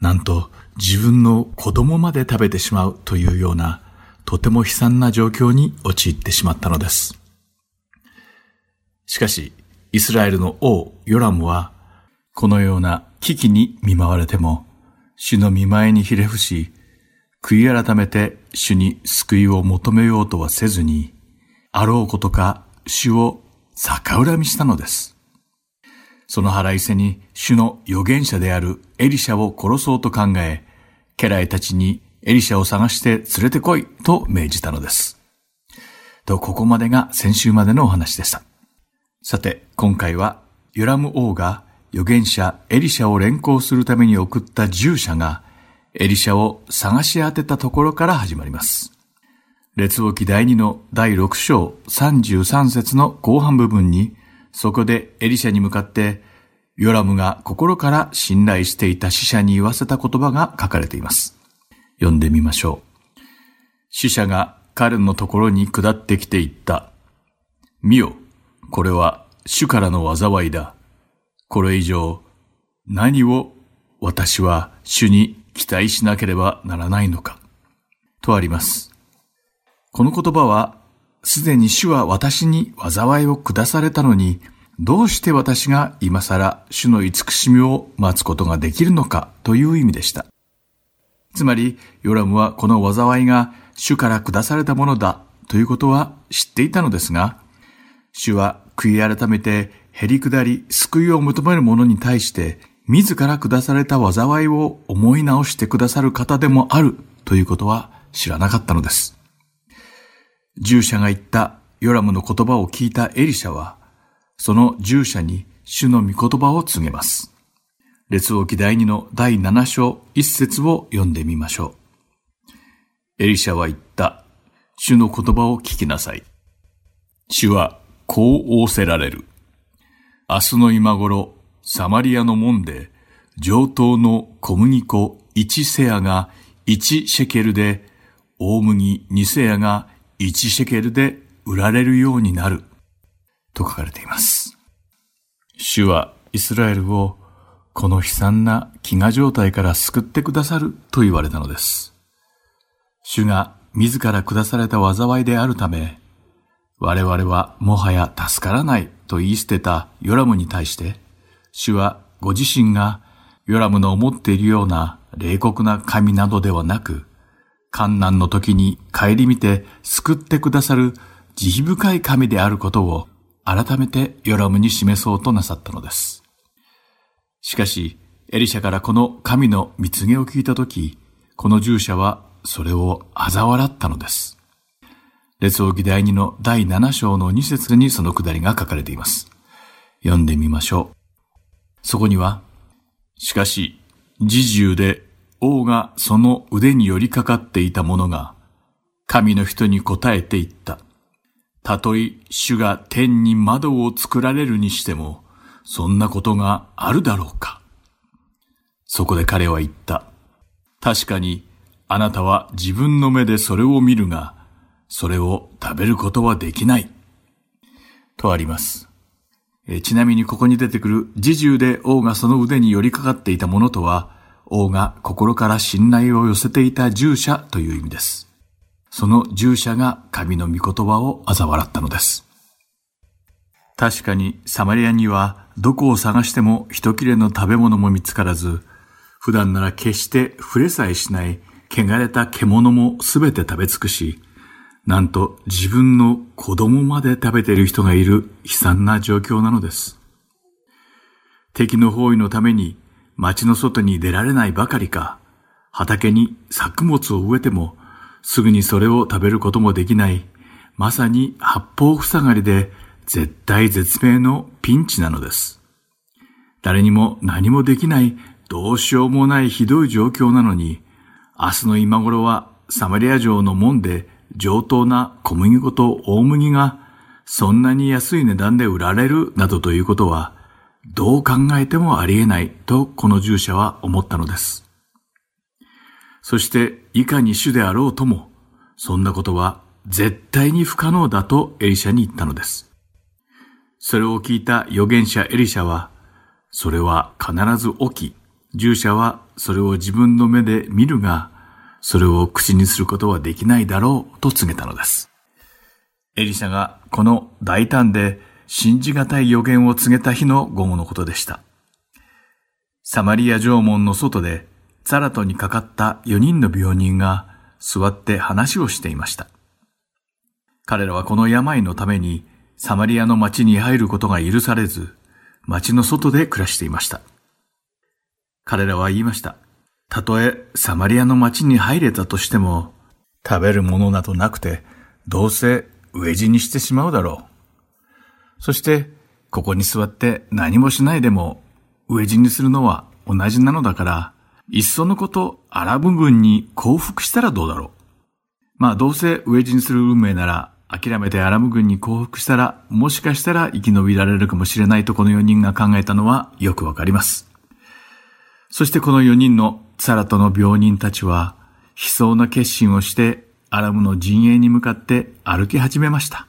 なんと自分の子供まで食べてしまうというような、とても悲惨な状況に陥ってしまったのです。しかし、イスラエルの王ヨラムは、このような危機に見舞われても、主の見前にひれ伏し、悔い改めて主に救いを求めようとはせずに、あろうことか主を逆恨みしたのです。その腹いせに主の預言者であるエリシャを殺そうと考え、家来たちにエリシャを探して連れてこいと命じたのです。と、ここまでが先週までのお話でした。さて、今回はヨラム王が預言者エリシャを連行するために送った従者がエリシャを探し当てたところから始まります。列王記第2の第6章33節の後半部分にそこでエリシャに向かって、ヨラムが心から信頼していた死者に言わせた言葉が書かれています。読んでみましょう。死者が彼のところに下ってきて言った。見よ、これは主からの災いだ。これ以上、何を私は主に期待しなければならないのか。とあります。この言葉はすでに主は私に災いを下されたのに、どうして私が今更主の慈しみを待つことができるのかという意味でした。つまり、ヨラムはこの災いが主から下されたものだということは知っていたのですが、主は悔い改めて減り下り救いを求める者に対して自ら下された災いを思い直してくださる方でもあるということは知らなかったのです。従者が言ったヨラムの言葉を聞いたエリシャは、その従者に主の御言葉を告げます。列王記第2の第7章1節を読んでみましょう。エリシャは言った。主の言葉を聞きなさい。主はこう仰せられる。明日の今頃、サマリアの門で、上等の小麦粉1セアが1シェケルで、大麦2セアが1シェケルで売られるようになると書かれています。主はイスラエルをこの悲惨な飢餓状態から救ってくださると言われたのです。主が自ら下された災いであるため、我々はもはや助からないと言い捨てたヨラムに対して、主はご自身がヨラムの思っているような冷酷な神などではなく、観難の時に顧みて救ってくださる慈悲深い神であることを改めてヨラムに示そうとなさったのです。しかし、エリシャからこの神の蜜毛を聞いたとき、この従者はそれを嘲笑ったのです。列王記第2の第7章の2節にそのくだりが書かれています。読んでみましょう。そこには、しかし、自重で王がその腕に寄りかかっていた者が、神の人に答えて言った。たとえ主が天に窓を作られるにしても、そんなことがあるだろうか。そこで彼は言った。確かに、あなたは自分の目でそれを見るが、それを食べることはできない。とあります。えちなみにここに出てくる自重で王がその腕に寄りかかっていたものとは、王が心から信頼を寄せていた従者という意味です。その従者が神の御言葉を嘲笑ったのです。確かにサマリアにはどこを探しても一切れの食べ物も見つからず、普段なら決して触れさえしない汚れた獣もすべて食べ尽くし、なんと自分の子供まで食べている人がいる悲惨な状況なのです。敵の包囲のために町の外に出られないばかりか、畑に作物を植えてもすぐにそれを食べることもできない、まさに八方塞がりで絶対絶命のピンチなのです。誰にも何もできないどうしようもないひどい状況なのに、明日の今頃はサマリア城の門で上等な小麦粉と大麦がそんなに安い値段で売られるなどということは、どう考えてもありえないとこの従者は思ったのです。そしていかに主であろうとも、そんなことは絶対に不可能だとエリシャに言ったのです。それを聞いた預言者エリシャは、それは必ず起き、従者はそれを自分の目で見るが、それを口にすることはできないだろうと告げたのです。エリシャがこの大胆で信じがたい予言を告げた日の午後のことでした。サマリア城門の外でザラトにかかった4人の病人が座って話をしていました。彼らはこの病のためにサマリアの町に入ることが許されず、町の外で暮らしていました。彼らは言いました。たとえサマリアの町に入れたとしても、食べるものなどなくて、どうせ飢え死にしてしまうだろう。そして、ここに座って何もしないでも、飢え死にするのは同じなのだから、いっそのことアラブ軍に降伏したらどうだろう。まあどうせ飢え死にする運命なら諦めてアラブ軍に降伏したらもしかしたら生き延びられるかもしれないとこの4人が考えたのはよくわかります。そしてこの4人のサラトの病人たちは悲壮な決心をしてアラムの陣営に向かって歩き始めました。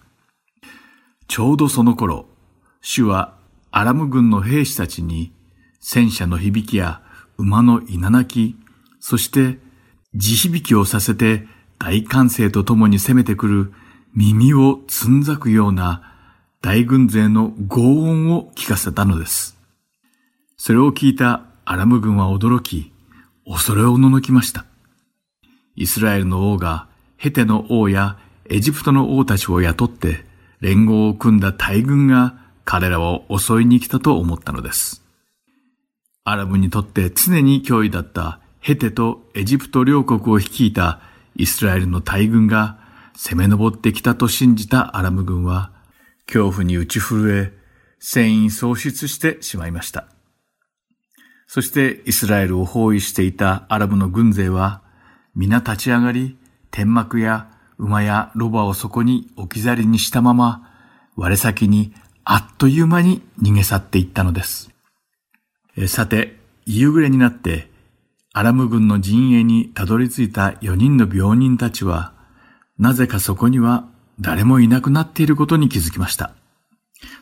ちょうどその頃、主はアラム軍の兵士たちに戦車の響きや馬の稲鳴き、そして地響きをさせて大歓声とともに攻めてくる耳をつんざくような大軍勢の轟音を聞かせたのです。それを聞いたアラム軍は驚き、恐れをののきました。イスラエルの王がヘテの王やエジプトの王たちを雇って連合を組んだ大軍が彼らを襲いに来たと思ったのです。アラブにとって常に脅威だったヘテとエジプト両国を率いたイスラエルの大軍が攻め上ってきたと信じたアラム軍は恐怖に打ち震え、戦意喪失してしまいました。そしてイスラエルを包囲していたアラブの軍勢は皆立ち上がり、天幕や馬やロバをそこに置き去りにしたまま、我先にあっという間に逃げ去っていったのです。さて、夕暮れになって、アラム軍の陣営にたどり着いた4人の病人たちは、なぜかそこには誰もいなくなっていることに気づきました。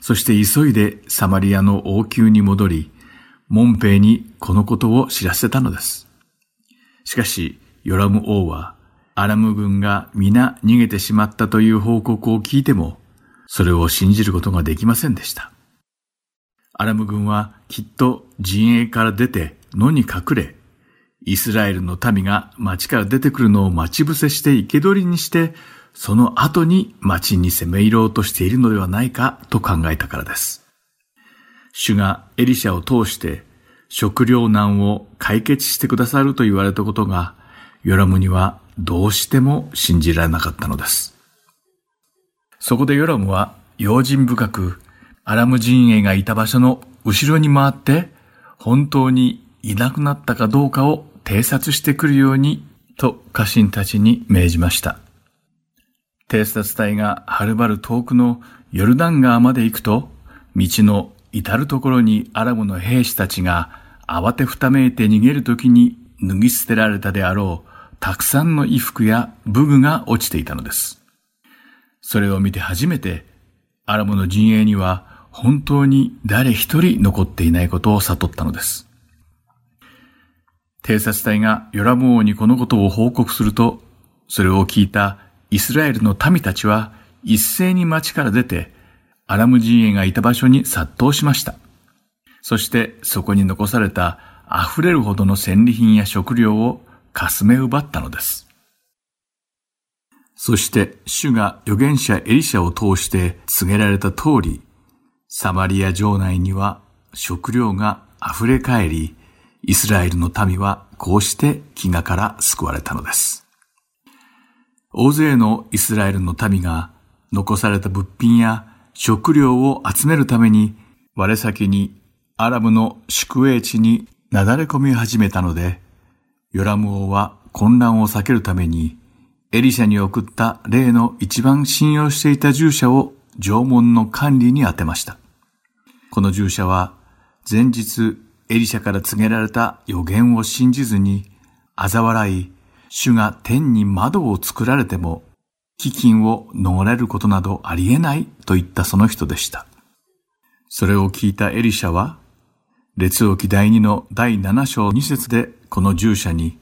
そして急いでサマリアの王宮に戻り、モンペイにこのことを知らせたのです。しかし、ヨラム王は、アラム軍が皆逃げてしまったという報告を聞いても、それを信じることができませんでした。アラム軍はきっと陣営から出て野に隠れ、イスラエルの民が町から出てくるのを待ち伏せして生け捕りにして、その後に町に攻め入ろうとしているのではないかと考えたからです。主がエリシャを通して食糧難を解決してくださると言われたことが、ヨラムにはどうしても信じられなかったのです。そこでヨラムは用心深くアラム陣営がいた場所の後ろに回って本当にいなくなったかどうかを偵察してくるようにと家臣たちに命じました。偵察隊がはるばる遠くのヨルダン川まで行くと、道の至るところにアラムの兵士たちが慌てふためいて逃げるときに脱ぎ捨てられたであろうたくさんの衣服や武具が落ちていたのです。それを見て初めてアラムの陣営には本当に誰一人残っていないことを悟ったのです。偵察隊がヨラム王にこのことを報告すると、それを聞いたイスラエルの民たちは一斉に町から出て、アラム陣営がいた場所に殺到しました。そしてそこに残された溢れるほどの戦利品や食料をかすめ奪ったのです。そして主が預言者エリシャを通して告げられた通り、サマリア城内には食料が溢れ返り、イスラエルの民はこうして飢餓から救われたのです。大勢のイスラエルの民が残された物品や食料を集めるために我先にアラブの宿営地になだれ込み始めたので、ヨラム王は混乱を避けるためにエリシャに送った例の一番信用していた従者を縄文の管理に当てました。この従者は前日エリシャから告げられた予言を信じずに、嘲笑い、主が天に窓を作られても、飢饉を逃れることなどありえないと言ったその人でした。それを聞いたエリシャは、列王記第2の第7章2節でこの従者に、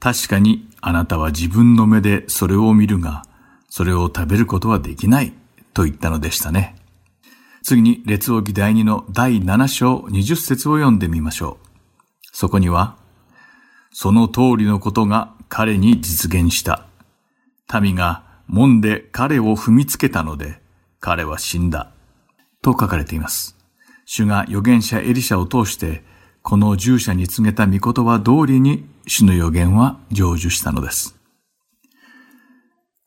確かにあなたは自分の目でそれを見るが、それを食べることはできないと言ったのでしたね。次に、列王記第2の第7章20節を読んでみましょう。そこには、その通りのことが彼に実現した。民が門で彼を踏みつけたので、彼は死んだ。と書かれています。主が預言者エリシャを通して、この従者に告げた御言葉通りに主の予言は成就したのです。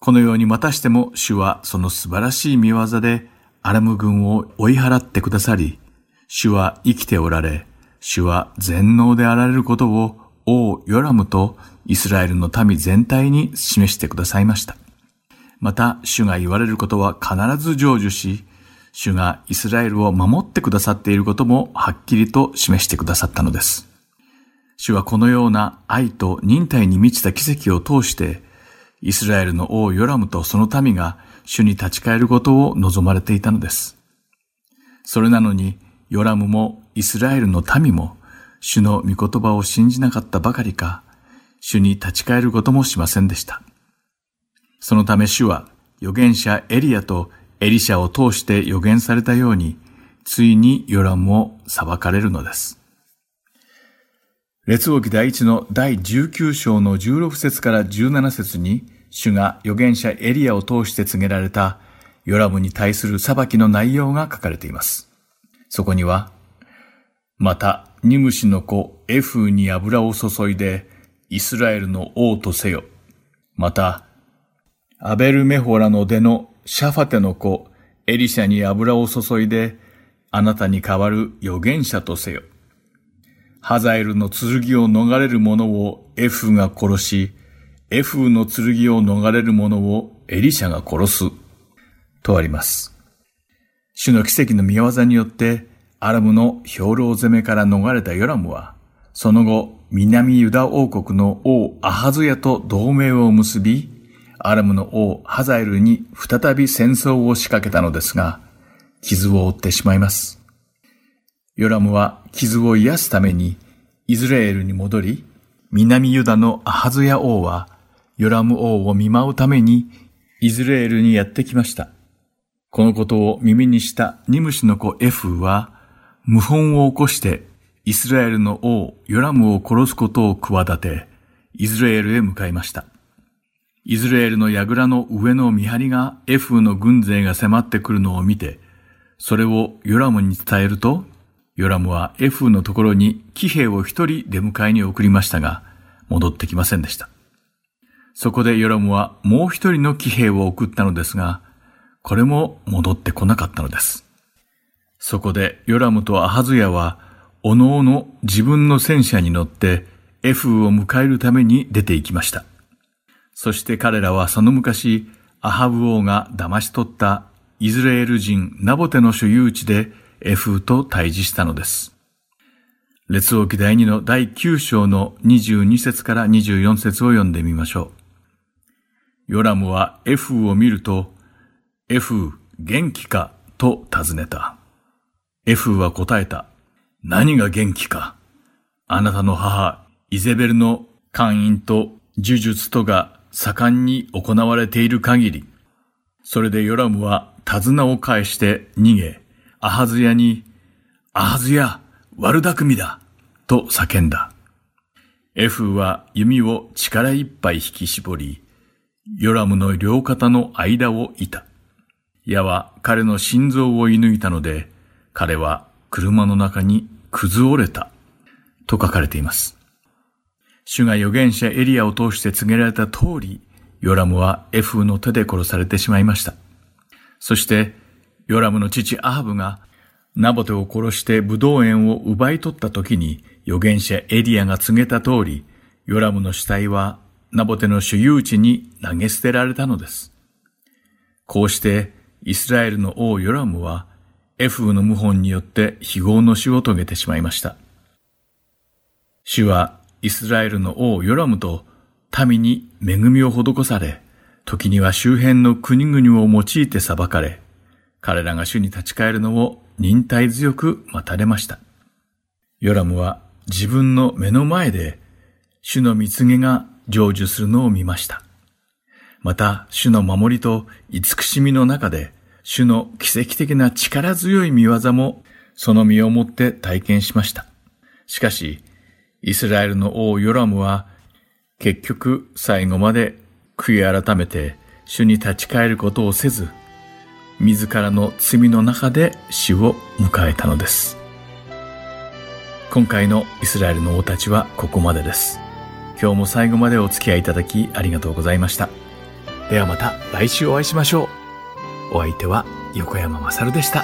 このようにまたしても主はその素晴らしい見業でアラム軍を追い払ってくださり、主は生きておられ、主は全能であられることを王ヨラムとイスラエルの民全体に示してくださいました。また、主が言われることは必ず成就し、主がイスラエルを守ってくださっていることもはっきりと示してくださったのです。主はこのような愛と忍耐に満ちた奇跡を通して、イスラエルの王ヨラムとその民が主に立ち返ることを望まれていたのです。それなのに、ヨラムもイスラエルの民も、主の御言葉を信じなかったばかりか、主に立ち返ることもしませんでした。そのため主は、預言者エリアとエリシャを通して預言されたように、ついにヨラムを裁かれるのです。列王記第一の第19章の16節から17節に、主が預言者エリアを通して告げられたヨラムに対する裁きの内容が書かれています。そこには、また、ニムシの子エフーに油を注いで、イスラエルの王とせよ。また、アベルメホラの出のシャファテの子エリシャに油を注いで、あなたに代わる預言者とせよ。ハザエルの剣を逃れる者をエフが殺し、エフの剣を逃れる者をエリシャが殺す。とあります。主の奇跡の見業によって、アラムの兵糧攻めから逃れたヨラムは、その後、南ユダ王国の王アハズヤと同盟を結び、アラムの王ハザエルに再び戦争を仕掛けたのですが、傷を負ってしまいます。ヨラムは傷を癒すためにイズレエルに戻り、南ユダのアハズヤ王はヨラム王を見舞うためにイズレールにやってきました。このことを耳にしたニムシの子エフは、謀反を起こしてイスラエルの王ヨラムを殺すことを企て、イズレールへ向かいました。イズレールの櫓の上の見張りがエフの軍勢が迫ってくるのを見て、それをヨラムに伝えると、ヨラムはエフのところに騎兵を一人出迎えに送りましたが、戻ってきませんでした。そこでヨラムはもう一人の騎兵を送ったのですが、これも戻ってこなかったのです。そこでヨラムとアハズヤは、おのおの自分の戦車に乗ってエフを迎えるために出て行きました。そして彼らはその昔、アハブ王が騙し取ったイズレール人ナボテの所有地でエフーと対峙したのです。列王記第2の第9章の22節から24節を読んでみましょう。ヨラムはエフーを見ると、エフー元気かと尋ねた。エフーは答えた。何が元気か。あなたの母、イゼベルの勧誘と呪術とが盛んに行われている限り、それでヨラムは手綱を返して逃げ、アハズヤに、アハズヤ、悪巧みだと叫んだ。エフは弓を力いっぱい引き絞り、ヨラムの両肩の間をいた。矢は彼の心臓を射抜いたので、彼は車の中に崩れた。と書かれています。主が預言者エリアを通して告げられた通り、ヨラムはエフの手で殺されてしまいました。そして、ヨラムの父アハブがナボテを殺してブドウ園を奪い取った時に預言者エリアが告げた通り、ヨラムの死体はナボテの所有地に投げ捨てられたのです。こうしてイスラエルの王ヨラムはエフーの謀反によって非業の死を遂げてしまいました。主はイスラエルの王ヨラムと民に恵みを施され、時には周辺の国々を用いて裁かれ、彼らが主に立ち返るのを忍耐強く待たれました。ヨラムは自分の目の前で主の蜜げが成就するのを見ました。また、主の守りと慈しみの中で、主の奇跡的な力強い見業もその身をもって体験しました。しかし、イスラエルの王ヨラムは結局最後まで悔い改めて主に立ち返ることをせず、自らの罪の中で死を迎えたのです。今回のイスラエルの王たちはここまでです。今日も最後までお付き合いいただきありがとうございました。ではまた来週お会いしましょう。お相手は横山まさるでした。